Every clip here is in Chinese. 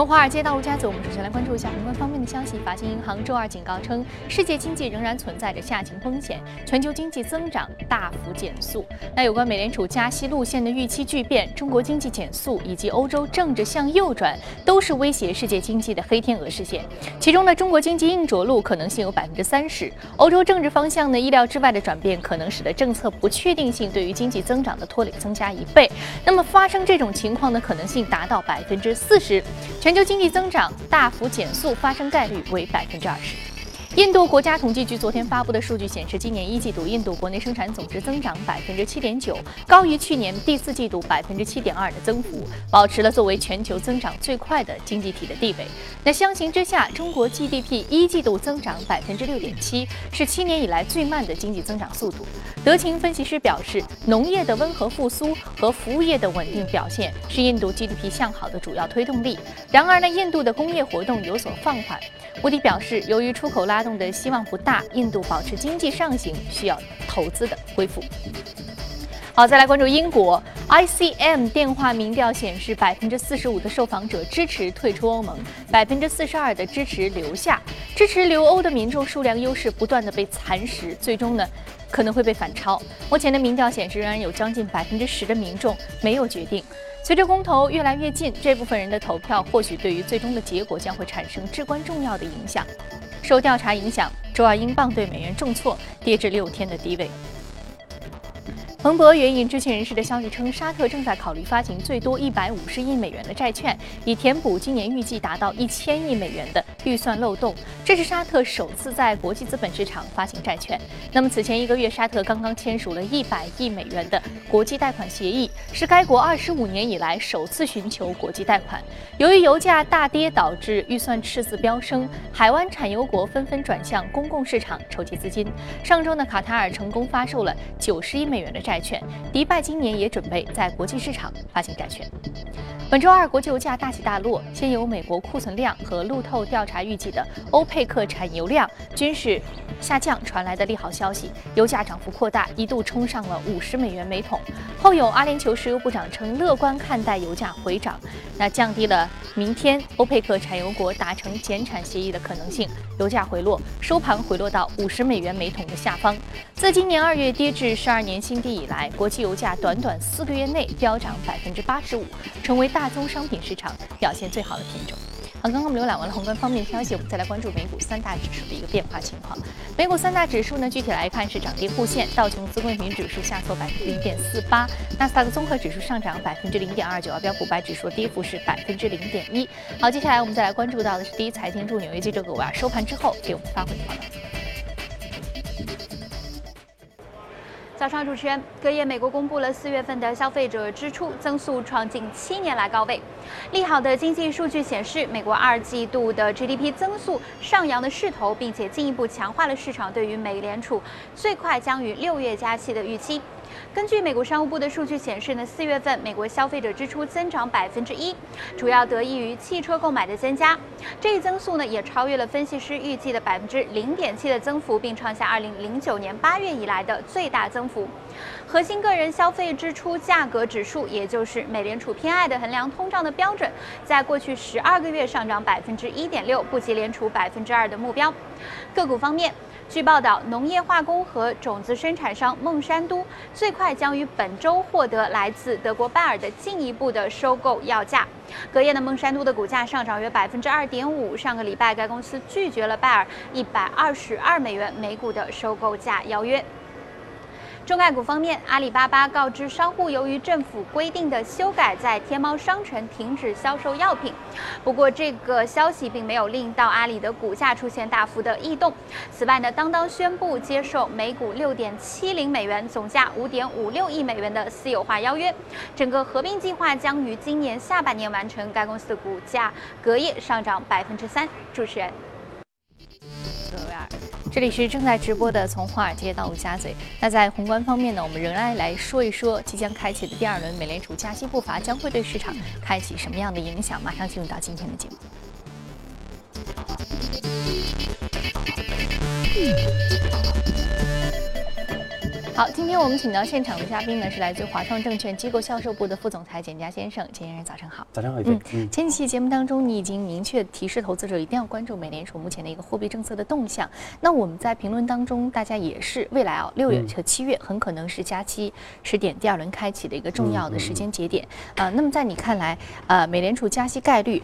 从华尔街到陆家嘴，我们首先来关注一下宏观方面的消息。法新银行周二警告称，世界经济仍然存在着下行风险，全球经济增长大幅减速。那有关美联储加息路线的预期巨变、中国经济减速以及欧洲政治向右转，都是威胁世界经济的黑天鹅事件。其中呢，中国经济硬着陆可能性有百分之三十；欧洲政治方向呢，意料之外的转变可能使得政策不确定性对于经济增长的拖累增加一倍。那么发生这种情况的可能性达到百分之四十。全全球经济增长大幅减速，发生概率为百分之二十。印度国家统计局昨天发布的数据显示，今年一季度印度国内生产总值增长百分之七点九，高于去年第四季度百分之七点二的增幅，保持了作为全球增长最快的经济体的地位。那相形之下，中国 GDP 一季度增长百分之六点七，是七年以来最慢的经济增长速度。德勤分析师表示，农业的温和复苏和服务业的稳定表现是印度 GDP 向好的主要推动力。然而呢，印度的工业活动有所放缓。穆迪表示，由于出口拉动的希望不大，印度保持经济上行需要投资的恢复。好，再来关注英国 ICM 电话民调显示，百分之四十五的受访者支持退出欧盟，百分之四十二的支持留下。支持留欧的民众数量优势不断的被蚕食，最终呢可能会被反超。目前的民调显示，仍然有将近百分之十的民众没有决定。随着公投越来越近，这部分人的投票或许对于最终的结果将会产生至关重要的影响。受调查影响，周二英镑对美元重挫，跌至六天的低位。彭博援引知情人士的消息称，沙特正在考虑发行最多一百五十亿美元的债券，以填补今年预计达到一千亿美元的预算漏洞。这是沙特首次在国际资本市场发行债券。那么，此前一个月，沙特刚刚签署了一百亿美元的国际贷款协议，是该国二十五年以来首次寻求国际贷款。由于油价大跌导致预算赤字飙升，海湾产油国纷纷转向公共市场筹集资金。上周呢，卡塔尔成功发售了九十亿美元的债。债券，迪拜今年也准备在国际市场发行债券。本周二，国际油价大起大落，先有美国库存量和路透调查预计的欧佩克产油量均是下降传来的利好消息，油价涨幅扩大，一度冲上了五十美元每桶。后有阿联酋石油部长称乐观看待油价回涨，那降低了明天欧佩克产油国达成减产协议的可能性，油价回落，收盘回落到五十美元每桶的下方。自今年二月跌至十二年新低以来，国际油价短短四个月内飙涨百分之八十五，成为大宗商品市场表现最好的品种。好，刚刚我们浏览完了宏观方面的消息，我们再来关注美股三大指数的一个变化情况。美股三大指数呢，具体来看是涨跌互现，道琼斯工业平指数下挫百分之零点四八，纳斯达克综合指数上涨百分之零点二九，而标普百指数跌幅是百分之零点一。好，接下来我们再来关注到的是第一财经驻纽约记者葛瓦收盘之后给我们发回的报道。早上，主持人，隔夜，美国公布了四月份的消费者支出增速创近七年来高位。利好的经济数据显示，美国二季度的 GDP 增速上扬的势头，并且进一步强化了市场对于美联储最快将于六月加息的预期。根据美国商务部的数据显示呢，四月份美国消费者支出增长百分之一，主要得益于汽车购买的增加。这一增速呢，也超越了分析师预计的百分之零点七的增幅，并创下二零零九年八月以来的最大增幅。核心个人消费支出价格指数，也就是美联储偏爱的衡量通胀的标准，在过去十二个月上涨百分之一点六，不及联储百分之二的目标。个股方面。据报道，农业化工和种子生产商孟山都最快将于本周获得来自德国拜耳的进一步的收购要价。隔夜的孟山都的股价上涨约百分之二点五。上个礼拜，该公司拒绝了拜耳一百二十二美元每股的收购价邀约。中概股方面，阿里巴巴告知商户，由于政府规定的修改，在天猫商城停止销售药品。不过，这个消息并没有令到阿里的股价出现大幅的异动。此外呢，当当宣布接受每股六点七零美元、总价五点五六亿美元的私有化邀约，整个合并计划将于今年下半年完成。该公司的股价隔夜上涨百分之三。主持人。这里是正在直播的，从华尔街到陆家嘴。那在宏观方面呢，我们仍然来说一说即将开启的第二轮美联储加息步伐将会对市场开启什么样的影响。马上进入到今天的节目。好，今天我们请到现场的嘉宾呢，是来自华创证券机构销售部的副总裁简佳先生。简先生，早上好。早上好，嗯嗯。前几期节目当中，你已经明确提示投资者一定要关注美联储目前的一个货币政策的动向。那我们在评论当中，大家也是未来啊，六月和七月很可能是加息时点第二轮开启的一个重要的时间节点啊。那么在你看来，呃，美联储加息概率？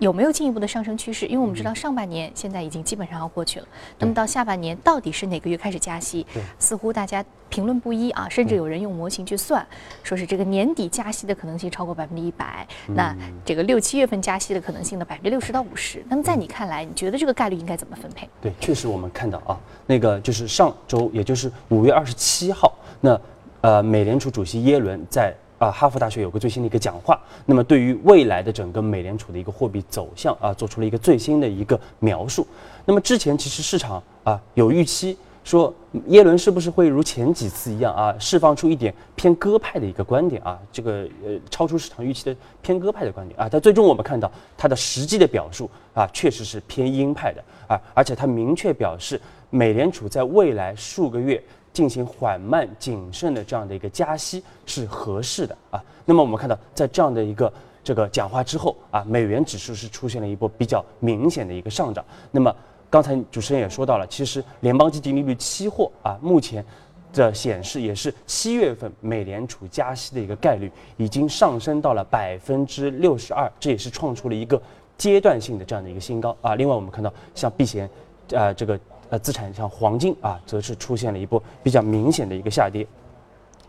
有没有进一步的上升趋势？因为我们知道上半年现在已经基本上要过去了，那么到下半年到底是哪个月开始加息？似乎大家评论不一啊，甚至有人用模型去算，说是这个年底加息的可能性超过百分之一百，那这个六七月份加息的可能性呢，百分之六十到五十。那么在你看来，你觉得这个概率应该怎么分配？对，确实我们看到啊，那个就是上周，也就是五月二十七号，那呃，美联储主席耶伦在。啊，哈佛大学有个最新的一个讲话，那么对于未来的整个美联储的一个货币走向啊，做出了一个最新的一个描述。那么之前其实市场啊有预期说耶伦是不是会如前几次一样啊，释放出一点偏鸽派的一个观点啊，这个呃超出市场预期的偏鸽派的观点啊，但最终我们看到他的实际的表述啊，确实是偏鹰派的啊，而且他明确表示美联储在未来数个月。进行缓慢谨慎的这样的一个加息是合适的啊。那么我们看到，在这样的一个这个讲话之后啊，美元指数是出现了一波比较明显的一个上涨。那么刚才主持人也说到了，其实联邦基金利率期货啊，目前的显示也是七月份美联储加息的一个概率已经上升到了百分之六十二，这也是创出了一个阶段性的这样的一个新高啊。另外我们看到像避险啊这个。呃，资产像黄金啊，则是出现了一波比较明显的一个下跌。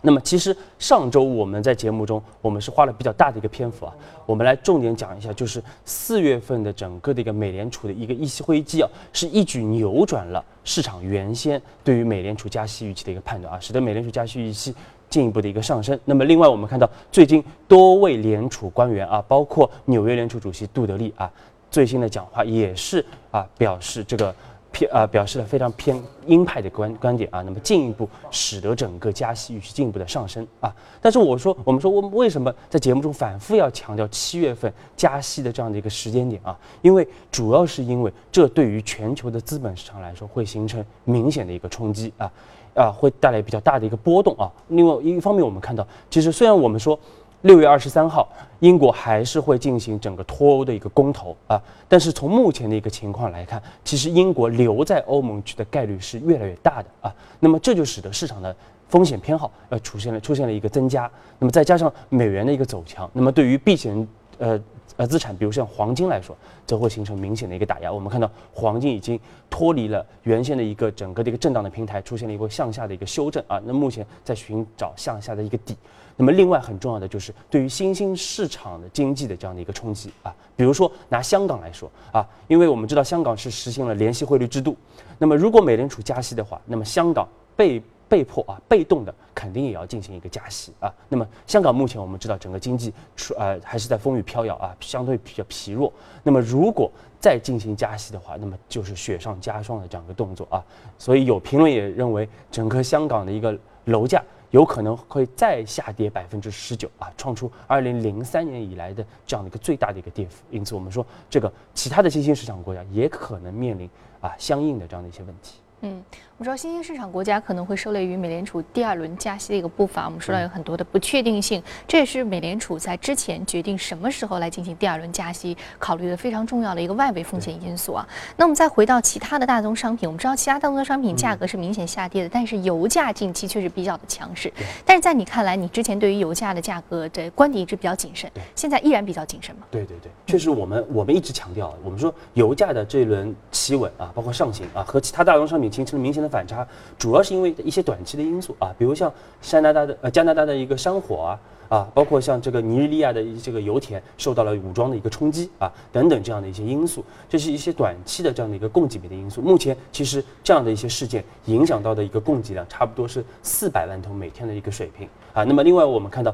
那么，其实上周我们在节目中，我们是花了比较大的一个篇幅啊，我们来重点讲一下，就是四月份的整个的一个美联储的一个议息会议纪要，是一举扭转了市场原先对于美联储加息预期的一个判断啊，使得美联储加息预期进一步的一个上升。那么，另外我们看到最近多位联储官员啊，包括纽约联储主席杜德利啊，最新的讲话也是啊，表示这个。偏啊，表示了非常偏鹰派的观观点啊，那么进一步使得整个加息预期进一步的上升啊。但是我说，我们说我们为什么在节目中反复要强调七月份加息的这样的一个时间点啊？因为主要是因为这对于全球的资本市场来说会形成明显的一个冲击啊，啊，会带来比较大的一个波动啊。另外一方面，我们看到，其实虽然我们说。六月二十三号，英国还是会进行整个脱欧的一个公投啊，但是从目前的一个情况来看，其实英国留在欧盟区的概率是越来越大的啊。那么这就使得市场的风险偏好呃出现了出现了一个增加。那么再加上美元的一个走强，那么对于避险呃呃资产，比如像黄金来说，则会形成明显的一个打压。我们看到黄金已经脱离了原先的一个整个的一个震荡的平台，出现了一个向下的一个修正啊。那目前在寻找向下的一个底。那么，另外很重要的就是对于新兴市场的经济的这样的一个冲击啊，比如说拿香港来说啊，因为我们知道香港是实行了联系汇率制度，那么如果美联储加息的话，那么香港被被迫啊，被动的肯定也要进行一个加息啊。那么香港目前我们知道整个经济出呃还是在风雨飘摇啊，相对比较疲弱。那么如果再进行加息的话，那么就是雪上加霜的这样一个动作啊。所以有评论也认为，整个香港的一个楼价。有可能会再下跌百分之十九啊，创出二零零三年以来的这样的一个最大的一个跌幅。因此，我们说这个其他的新兴市场国家也可能面临啊相应的这样的一些问题。嗯。我们知道新兴市场国家可能会受累于美联储第二轮加息的一个步伐，我们说到有很多的不确定性，这也是美联储在之前决定什么时候来进行第二轮加息考虑的非常重要的一个外围风险因素啊。那我们再回到其他的大宗商品，我们知道其他大宗商品价格是明显下跌的，但是油价近期确实比较的强势。但是在你看来，你之前对于油价的价格的观点一直比较谨慎，现在依然比较谨慎吗？对对对，确实我们我们一直强调，我们说油价的这一轮企稳啊，包括上行啊，和其他大宗商品形成了明显的反差，主。要是因为一些短期的因素啊，比如像加拿大的呃加拿大的一个山火啊啊，包括像这个尼日利亚的这个油田受到了武装的一个冲击啊等等这样的一些因素，这是一些短期的这样的一个供给面的因素。目前其实这样的一些事件影响到的一个供给量差不多是四百万桶每天的一个水平啊。那么另外我们看到。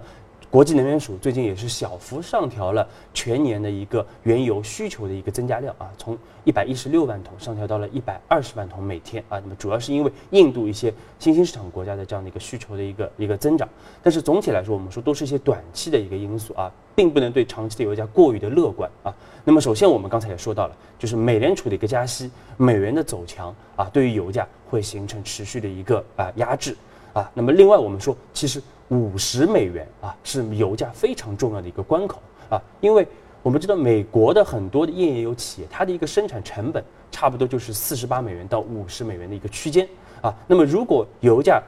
国际能源署最近也是小幅上调了全年的一个原油需求的一个增加量啊，从一百一十六万桶上调到了一百二十万桶每天啊。那么主要是因为印度一些新兴市场国家的这样的一个需求的一个一个增长，但是总体来说，我们说都是一些短期的一个因素啊，并不能对长期的油价过于的乐观啊。那么首先我们刚才也说到了，就是美联储的一个加息，美元的走强啊，对于油价会形成持续的一个啊压制。啊。那么另外我们说，其实五十美元啊是油价非常重要的一个关口啊，因为我们知道美国的很多的页岩油企业，它的一个生产成本差不多就是四十八美元到五十美元的一个区间啊。那么如果油价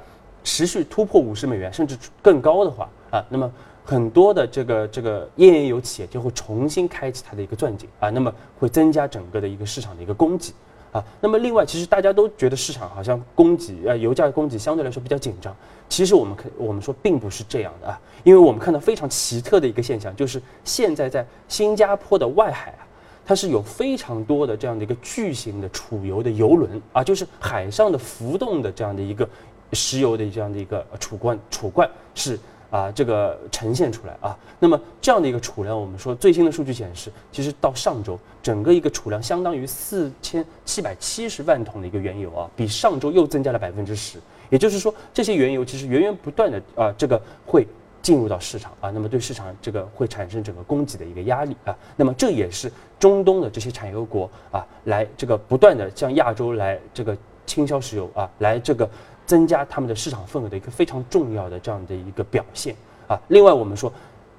持续突破五十美元甚至更高的话啊，那么很多的这个这个页岩油企业就会重新开启它的一个钻井啊，那么会增加整个的一个市场的一个供给啊。那么另外，其实大家都觉得市场好像供给呃油价供给相对来说比较紧张，其实我们可我们说并不是这样的啊，因为我们看到非常奇特的一个现象，就是现在在新加坡的外海啊，它是有非常多的这样的一个巨型的储油的油轮啊，就是海上的浮动的这样的一个石油的这样的一个储罐储罐是。啊，这个呈现出来啊，那么这样的一个储量，我们说最新的数据显示，其实到上周整个一个储量相当于四千七百七十万桶的一个原油啊，比上周又增加了百分之十。也就是说，这些原油其实源源不断的啊，这个会进入到市场啊，那么对市场这个会产生整个供给的一个压力啊，那么这也是中东的这些产油国啊，来这个不断的向亚洲来这个倾销石油啊，来这个。增加他们的市场份额的一个非常重要的这样的一个表现啊。另外，我们说，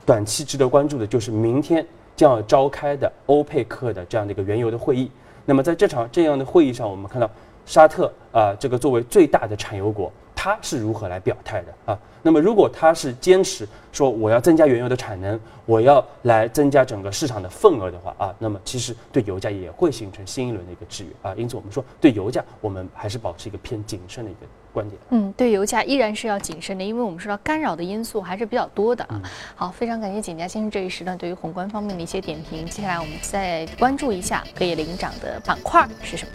短期值得关注的就是明天将要召开的欧佩克的这样的一个原油的会议。那么在这场这样的会议上，我们看到沙特啊，这个作为最大的产油国。它是如何来表态的啊？那么如果它是坚持说我要增加原油的产能，我要来增加整个市场的份额的话啊，那么其实对油价也会形成新一轮的一个制约啊。因此我们说对油价我们还是保持一个偏谨慎的一个观点。嗯，对油价依然是要谨慎的，因为我们说到干扰的因素还是比较多的啊。好，非常感谢景家先生这一时段对于宏观方面的一些点评。接下来我们再关注一下可以领涨的板块是什么。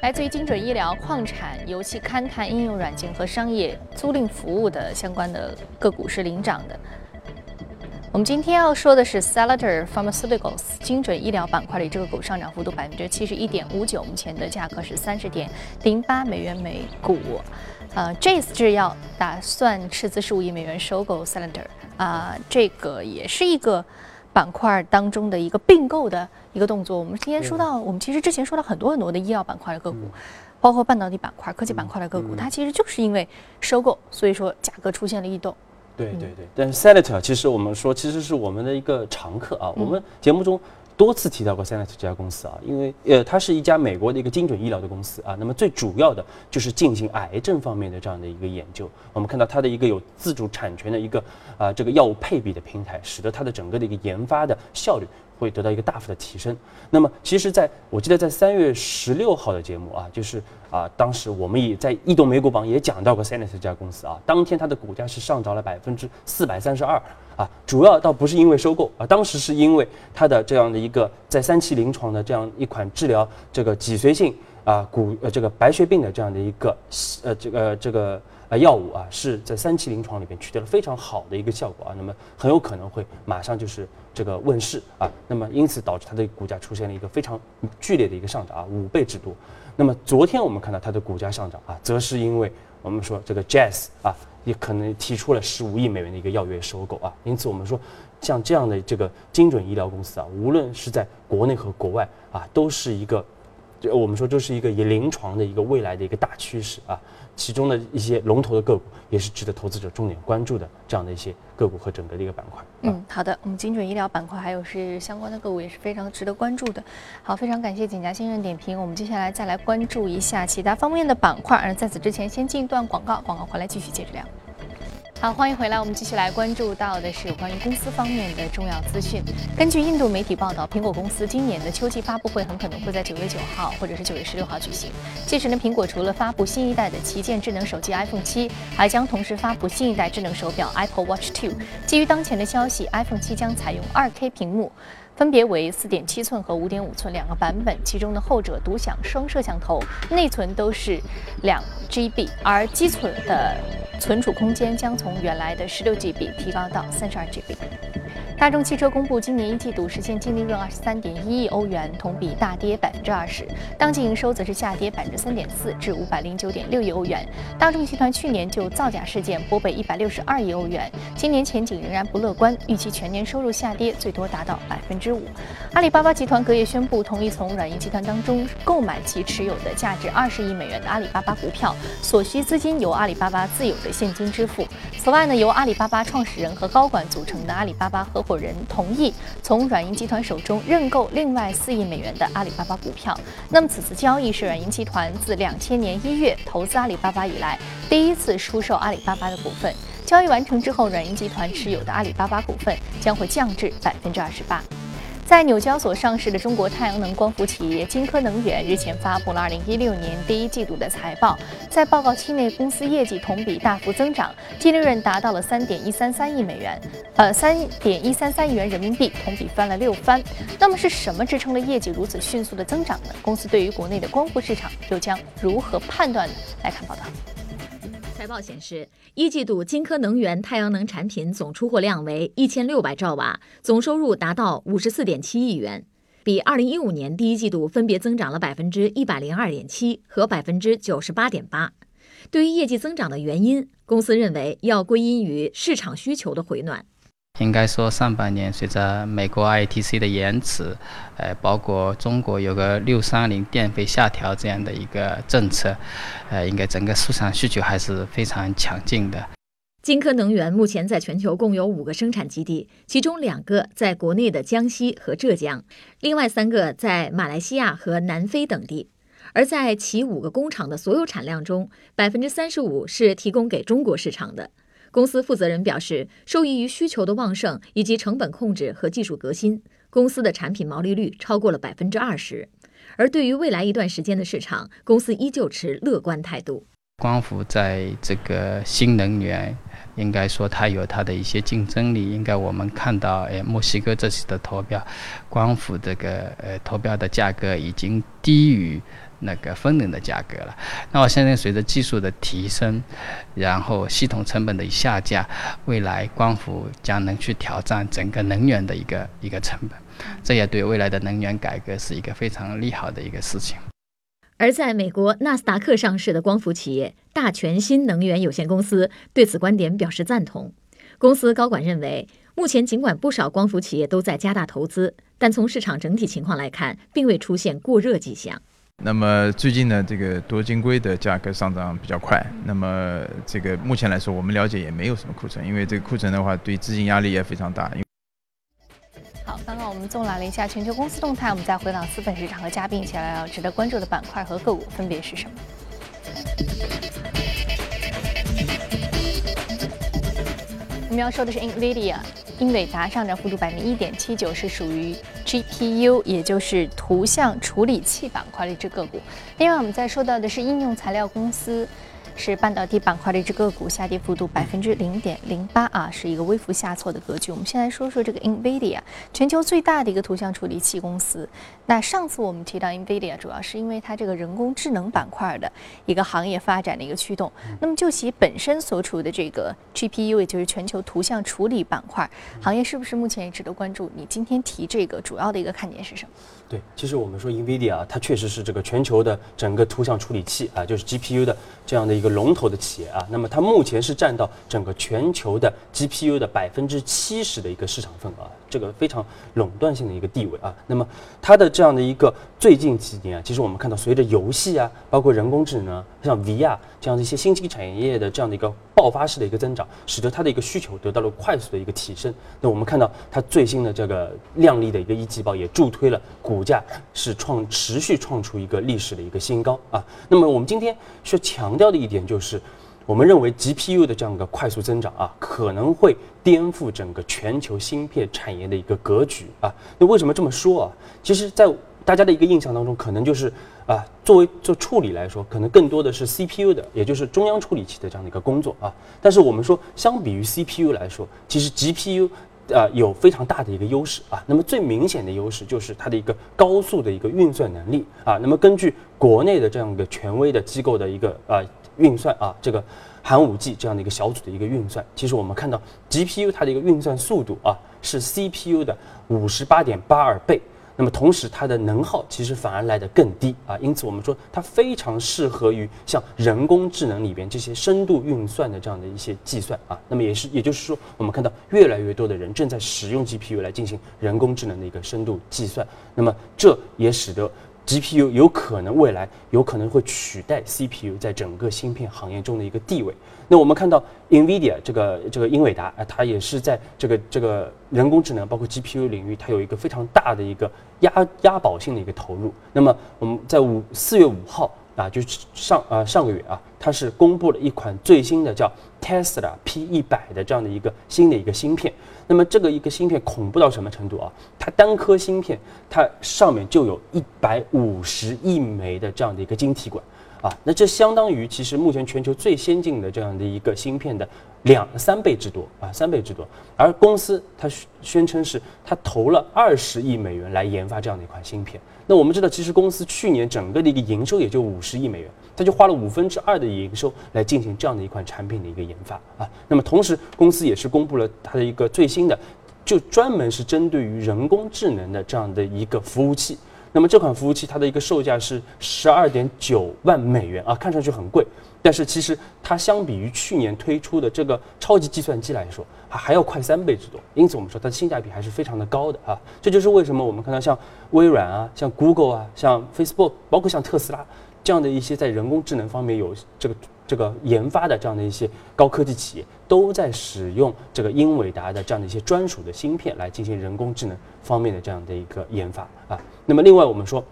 来自于精准医疗、矿产、油气勘探、应用软件和商业租赁服务的相关的个股是领涨的。我们今天要说的是 Salater Pharmaceuticals 精准医疗板块里这个股上涨幅度百分之七十一点五九，目前的价格是三十点零八美元每股。呃，Jase 制药打算斥资十五亿美元收购 Salater，啊，这个也是一个。板块当中的一个并购的一个动作，我们今天说到，我们其实之前说到很多很多的医药板块的个股，包括半导体板块、科技板块的个股，它其实就是因为收购，所以说价格出现了异动。对对对，但是 senator 其实我们说其实是我们的一个常客啊，我们节目中。多次提到过 s e n a t 这家公司啊，因为呃，它是一家美国的一个精准医疗的公司啊。那么最主要的就是进行癌症方面的这样的一个研究。我们看到它的一个有自主产权的一个啊这个药物配比的平台，使得它的整个的一个研发的效率会得到一个大幅的提升。那么其实在我记得在三月十六号的节目啊，就是啊当时我们也在异动美股榜也讲到过 s e n a t 这家公司啊，当天它的股价是上涨了百分之四百三十二。啊，主要倒不是因为收购啊，当时是因为它的这样的一个在三期临床的这样一款治疗这个脊髓性啊骨呃这个白血病的这样的一个呃这个这个呃药物啊，是在三期临床里边取得了非常好的一个效果啊，那么很有可能会马上就是这个问世啊，那么因此导致它的股价出现了一个非常剧烈的一个上涨啊，五倍之多。那么昨天我们看到它的股价上涨啊，则是因为我们说这个 Jazz 啊。也可能提出了十五亿美元的一个要约收购啊，因此我们说，像这样的这个精准医疗公司啊，无论是在国内和国外啊，都是一个，我们说这是一个以临床的一个未来的一个大趋势啊。其中的一些龙头的个股，也是值得投资者重点关注的这样的一些个股和整个的一个板块。嗯，好的，我们精准医疗板块还有是相关的个股也是非常值得关注的。好，非常感谢景家先生点评。我们接下来再来关注一下其他方面的板块。而在此之前，先进一段广告，广告回来继续接着聊。好，欢迎回来。我们继续来关注到的是关于公司方面的重要资讯。根据印度媒体报道，苹果公司今年的秋季发布会很可能会在九月九号或者是九月十六号举行。届时呢，苹果除了发布新一代的旗舰智能手机 iPhone 七，还将同时发布新一代智能手表 Apple Watch Two。基于当前的消息，iPhone 七将采用 2K 屏幕。分别为四点七寸和五点五寸两个版本，其中的后者独享双摄像头，内存都是两 GB，而基础的存储空间将从原来的十六 GB 提高到三十二 GB。大众汽车公布今年一季度实现净利润二十三点一亿欧元，同比大跌百分之二十，当季营收则是下跌百分之三点四，至五百零九点六亿欧元。大众集团去年就造假事件拨备一百六十二亿欧元，今年前景仍然不乐观，预期全年收入下跌最多达到百分之五。阿里巴巴集团隔夜宣布同意从软银集团当中购买其持有的价值二十亿美元的阿里巴巴股票，所需资金由阿里巴巴自有的现金支付。此外呢，由阿里巴巴创始人和高管组成的阿里巴巴合伙人同意从软银集团手中认购另外四亿美元的阿里巴巴股票。那么此次交易是软银集团自两千年一月投资阿里巴巴以来第一次出售阿里巴巴的股份。交易完成之后，软银集团持有的阿里巴巴股份将会降至百分之二十八。在纽交所上市的中国太阳能光伏企业金科能源日前发布了2016年第一季度的财报，在报告期内，公司业绩同比大幅增长，净利润达到了3.133亿美元，呃，3.133亿元人民币，同比翻了六番。那么是什么支撑了业绩如此迅速的增长呢？公司对于国内的光伏市场又将如何判断呢？来看报道。报显示，一季度金科能源太阳能产品总出货量为一千六百兆瓦，总收入达到五十四点七亿元，比二零一五年第一季度分别增长了百分之一百零二点七和百分之九十八点八。对于业绩增长的原因，公司认为要归因于市场需求的回暖。应该说，上半年随着美国 ITC 的延迟，呃，包括中国有个六三零电费下调这样的一个政策，呃，应该整个市场需求还是非常强劲的。金科能源目前在全球共有五个生产基地，其中两个在国内的江西和浙江，另外三个在马来西亚和南非等地。而在其五个工厂的所有产量中，百分之三十五是提供给中国市场的。公司负责人表示，受益于需求的旺盛以及成本控制和技术革新，公司的产品毛利率超过了百分之二十。而对于未来一段时间的市场，公司依旧持乐观态度。光伏在这个新能源，应该说它有它的一些竞争力。应该我们看到，哎，墨西哥这次的投标，光伏这个呃投标的价格已经低于。那个风能的价格了，那我相信随着技术的提升，然后系统成本的下降，未来光伏将能去挑战整个能源的一个一个成本，这也对未来的能源改革是一个非常利好的一个事情。而在美国纳斯达克上市的光伏企业大全新能源有限公司对此观点表示赞同。公司高管认为，目前尽管不少光伏企业都在加大投资，但从市场整体情况来看，并未出现过热迹象。那么最近呢，这个多晶硅的价格上涨比较快。那么这个目前来说，我们了解也没有什么库存，因为这个库存的话，对资金压力也非常大。好，刚刚我们纵览了一下全球公司动态，我们再回到资本市场和嘉宾一起来聊值得关注的板块和个股分别是什么。我们要说的是 Nvidia。英伟达上涨幅度百分之一点七九，是属于 GPU，也就是图像处理器板块的一只个股。另外，我们再说到的是应用材料公司。是半导体板块的一只个股，下跌幅度百分之零点零八啊，是一个微幅下挫的格局。我们先来说说这个 NVIDIA，全球最大的一个图像处理器公司。那上次我们提到 NVIDIA，主要是因为它这个人工智能板块的一个行业发展的一个驱动。那么就其本身所处的这个 GPU，也就是全球图像处理板块行业，是不是目前也值得关注？你今天提这个主要的一个看点是什么？对，其实我们说 NVIDIA 啊，它确实是这个全球的整个图像处理器啊，就是 GPU 的这样的一个龙头的企业啊。那么它目前是占到整个全球的 GPU 的百分之七十的一个市场份额，这个非常垄断性的一个地位啊。那么它的这样的一个最近几年啊，其实我们看到随着游戏啊，包括人工智能，像 VR 这样的一些新兴产业的这样的一个爆发式的一个增长，使得它的一个需求得到了快速的一个提升。那我们看到它最新的这个靓丽的一个一季报，也助推了股。股价是创持续创出一个历史的一个新高啊。那么我们今天需要强调的一点就是，我们认为 GPU 的这样一个快速增长啊，可能会颠覆整个全球芯片产业的一个格局啊。那为什么这么说啊？其实，在大家的一个印象当中，可能就是啊，作为做处理来说，可能更多的是 CPU 的，也就是中央处理器的这样的一个工作啊。但是我们说，相比于 CPU 来说，其实 GPU。呃，有非常大的一个优势啊。那么最明显的优势就是它的一个高速的一个运算能力啊。那么根据国内的这样一个权威的机构的一个呃运算啊，这个寒武纪这样的一个小组的一个运算，其实我们看到 GPU 它的一个运算速度啊是 CPU 的五十八点八二倍。那么同时，它的能耗其实反而来得更低啊，因此我们说它非常适合于像人工智能里边这些深度运算的这样的一些计算啊。那么也是，也就是说，我们看到越来越多的人正在使用 GPU 来进行人工智能的一个深度计算。那么这也使得 GPU 有可能未来有可能会取代 CPU 在整个芯片行业中的一个地位。那我们看到 NVIDIA 这个这个英伟达啊，它也是在这个这个人工智能包括 GPU 领域，它有一个非常大的一个压压宝性的一个投入。那么我们在五四月五号啊，就是上啊上个月啊，它是公布了一款最新的叫 Tesla P 一百的这样的一个新的一个芯片。那么这个一个芯片恐怖到什么程度啊？它单颗芯片它上面就有一百五十亿枚的这样的一个晶体管。啊，那这相当于其实目前全球最先进的这样的一个芯片的两三倍之多啊，三倍之多。而公司它宣称是它投了二十亿美元来研发这样的一款芯片。那我们知道，其实公司去年整个的一个营收也就五十亿美元，它就花了五分之二的营收来进行这样的一款产品的一个研发啊。那么同时，公司也是公布了它的一个最新的，就专门是针对于人工智能的这样的一个服务器。那么这款服务器它的一个售价是十二点九万美元啊，看上去很贵，但是其实它相比于去年推出的这个超级计算机来说，它还要快三倍之多。因此我们说它的性价比还是非常的高的啊。这就是为什么我们看到像微软啊、像 Google 啊、像 Facebook，包括像特斯拉这样的一些在人工智能方面有这个。这个研发的这样的一些高科技企业都在使用这个英伟达的这样的一些专属的芯片来进行人工智能方面的这样的一个研发啊。那么另外我们说，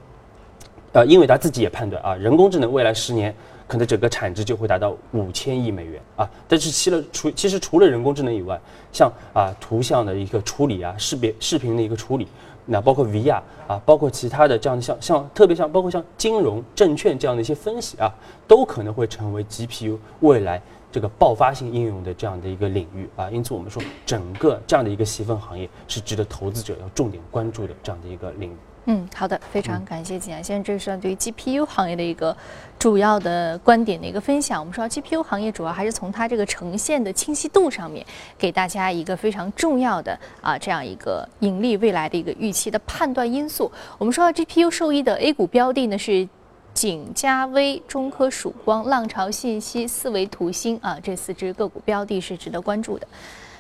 呃，英伟达自己也判断啊，人工智能未来十年可能整个产值就会达到五千亿美元啊。但是其了除其实除了人工智能以外，像啊图像的一个处理啊，识别视频的一个处理。那包括 VR 啊，包括其他的这样的像像特别像包括像金融、证券这样的一些分析啊，都可能会成为 GPU 未来这个爆发性应用的这样的一个领域啊。因此，我们说整个这样的一个细分行业是值得投资者要重点关注的这样的一个领域。嗯，好的，非常感谢景阳先生，这是对于 GPU 行业的一个主要的观点的一个分享。我们说 GPU 行业主要还是从它这个呈现的清晰度上面，给大家一个非常重要的啊这样一个盈利未来的一个预期的判断因素。我们说到 GPU 受益的 A 股标的呢是景嘉微、中科曙光、浪潮信息、四维图新啊这四只个股标的是值得关注的。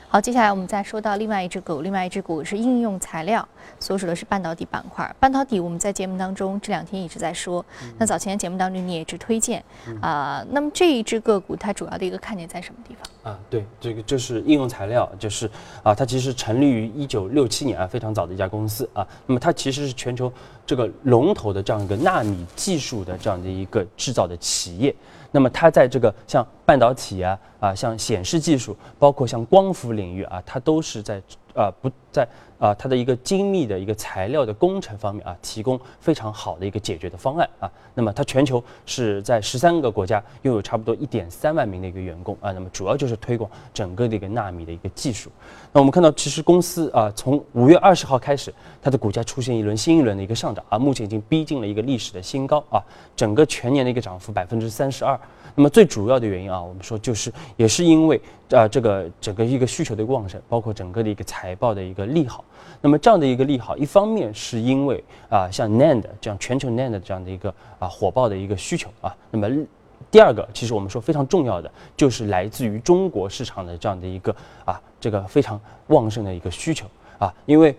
好，接下来我们再说到另外一只股，另外一只股是应用材料，所属的是半导体板块。半导体我们在节目当中这两天一直在说，那早前节目当中你也一直推荐啊。那么这一只个股它主要的一个看点在什么地方？啊，对，这个就是应用材料，就是啊，它其实成立于一九六七年啊，非常早的一家公司啊。那么它其实是全球这个龙头的这样一个纳米技术的这样的一个制造的企业。那么它在这个像半导体啊啊，像显示技术，包括像光伏领域啊，它都是在啊不在。啊，它的一个精密的一个材料的工程方面啊，提供非常好的一个解决的方案啊。那么它全球是在十三个国家拥有差不多一点三万名的一个员工啊。那么主要就是推广整个的一个纳米的一个技术。那我们看到，其实公司啊，从五月二十号开始，它的股价出现一轮新一轮的一个上涨啊，目前已经逼近了一个历史的新高啊。整个全年的一个涨幅百分之三十二。那么最主要的原因啊，我们说就是也是因为啊这个整个一个需求的一个旺盛，包括整个的一个财报的一个利好。那么这样的一个利好，一方面是因为啊，像 NAND 这样全球 NAND 这样的一个啊火爆的一个需求啊。那么第二个，其实我们说非常重要的，就是来自于中国市场的这样的一个啊这个非常旺盛的一个需求啊。因为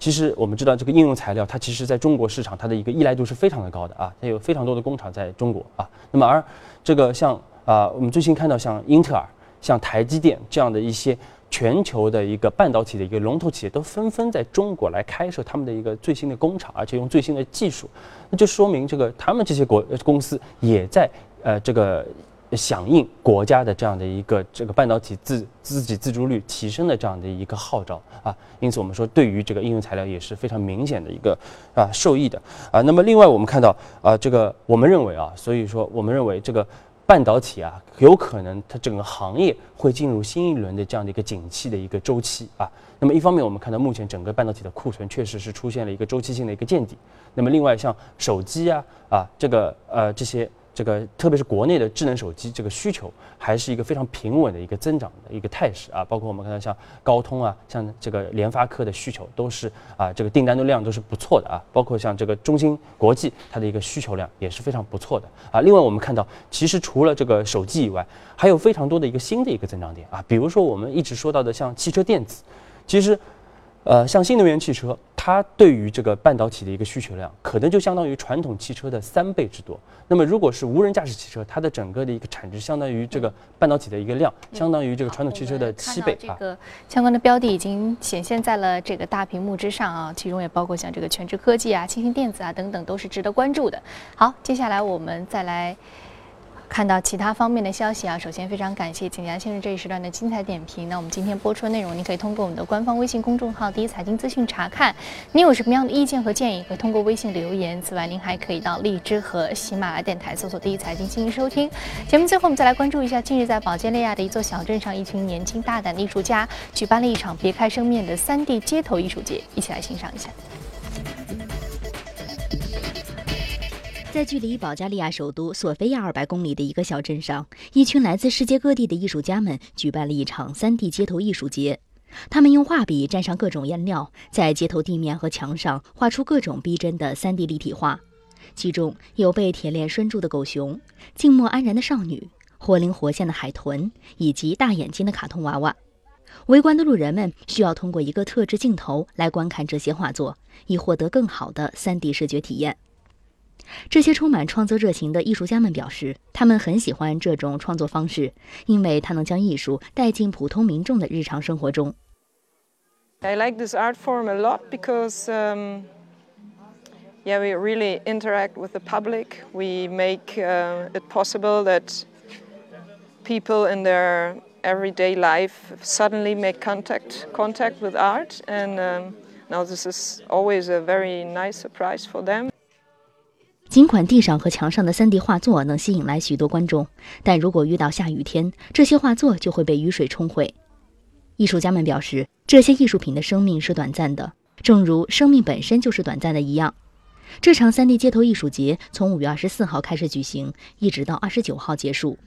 其实我们知道，这个应用材料它其实在中国市场它的一个依赖度是非常的高的啊，它有非常多的工厂在中国啊。那么而这个像啊，我们最新看到像英特尔、像台积电这样的一些。全球的一个半导体的一个龙头企业都纷纷在中国来开设他们的一个最新的工厂，而且用最新的技术，那就说明这个他们这些国公司也在呃这个响应国家的这样的一个这个半导体自自给自足率提升的这样的一个号召啊，因此我们说对于这个应用材料也是非常明显的一个啊受益的啊。那么另外我们看到啊这个我们认为啊，所以说我们认为这个。半导体啊，有可能它整个行业会进入新一轮的这样的一个景气的一个周期啊。那么一方面，我们看到目前整个半导体的库存确实是出现了一个周期性的一个见底。那么另外，像手机啊啊这个呃这些。这个特别是国内的智能手机这个需求还是一个非常平稳的一个增长的一个态势啊，包括我们看到像高通啊，像这个联发科的需求都是啊，这个订单的量都是不错的啊，包括像这个中芯国际它的一个需求量也是非常不错的啊。另外我们看到，其实除了这个手机以外，还有非常多的一个新的一个增长点啊，比如说我们一直说到的像汽车电子，其实。呃，像新能源汽车，它对于这个半导体的一个需求量，可能就相当于传统汽车的三倍之多。那么，如果是无人驾驶汽车，它的整个的一个产值相当于这个半导体的一个量，相当于这个传统汽车的七倍啊。这个相关的标的已经显现在了这个大屏幕之上啊，其中也包括像这个全智科技啊、清新电子啊等等，都是值得关注的。好，接下来我们再来。看到其他方面的消息啊，首先非常感谢景佳先生这一时段的精彩点评。那我们今天播出的内容，您可以通过我们的官方微信公众号“第一财经资讯”查看。您有什么样的意见和建议，可以通过微信留言。此外，您还可以到荔枝和喜马拉雅电台搜索“第一财经”进行收听。节目最后，我们再来关注一下，近日在保加利亚的一座小镇上，一群年轻大胆的艺术家举办了一场别开生面的 3D 街头艺术节，一起来欣赏一下。在距离保加利亚首都索菲亚二百公里的一个小镇上，一群来自世界各地的艺术家们举办了一场 3D 街头艺术节。他们用画笔蘸上各种颜料，在街头地面和墙上画出各种逼真的 3D 立体画，其中有被铁链拴住的狗熊、静默安然的少女、活灵活现的海豚以及大眼睛的卡通娃娃。围观的路人们需要通过一个特制镜头来观看这些画作，以获得更好的 3D 视觉体验。这些充满创作热情的艺术家们表示，他们很喜欢这种创作方式，因为它能将艺术带进普通民众的日常生活中。I like this art form a lot because, um, yeah, we really interact with the public. We make uh, it possible that people in their everyday life suddenly make contact contact with art, and um, now this is always a very nice surprise for them. 尽管地上和墙上的 3D 画作能吸引来许多观众，但如果遇到下雨天，这些画作就会被雨水冲毁。艺术家们表示，这些艺术品的生命是短暂的，正如生命本身就是短暂的一样。这场 3D 街头艺术节从5月24号开始举行，一直到29号结束。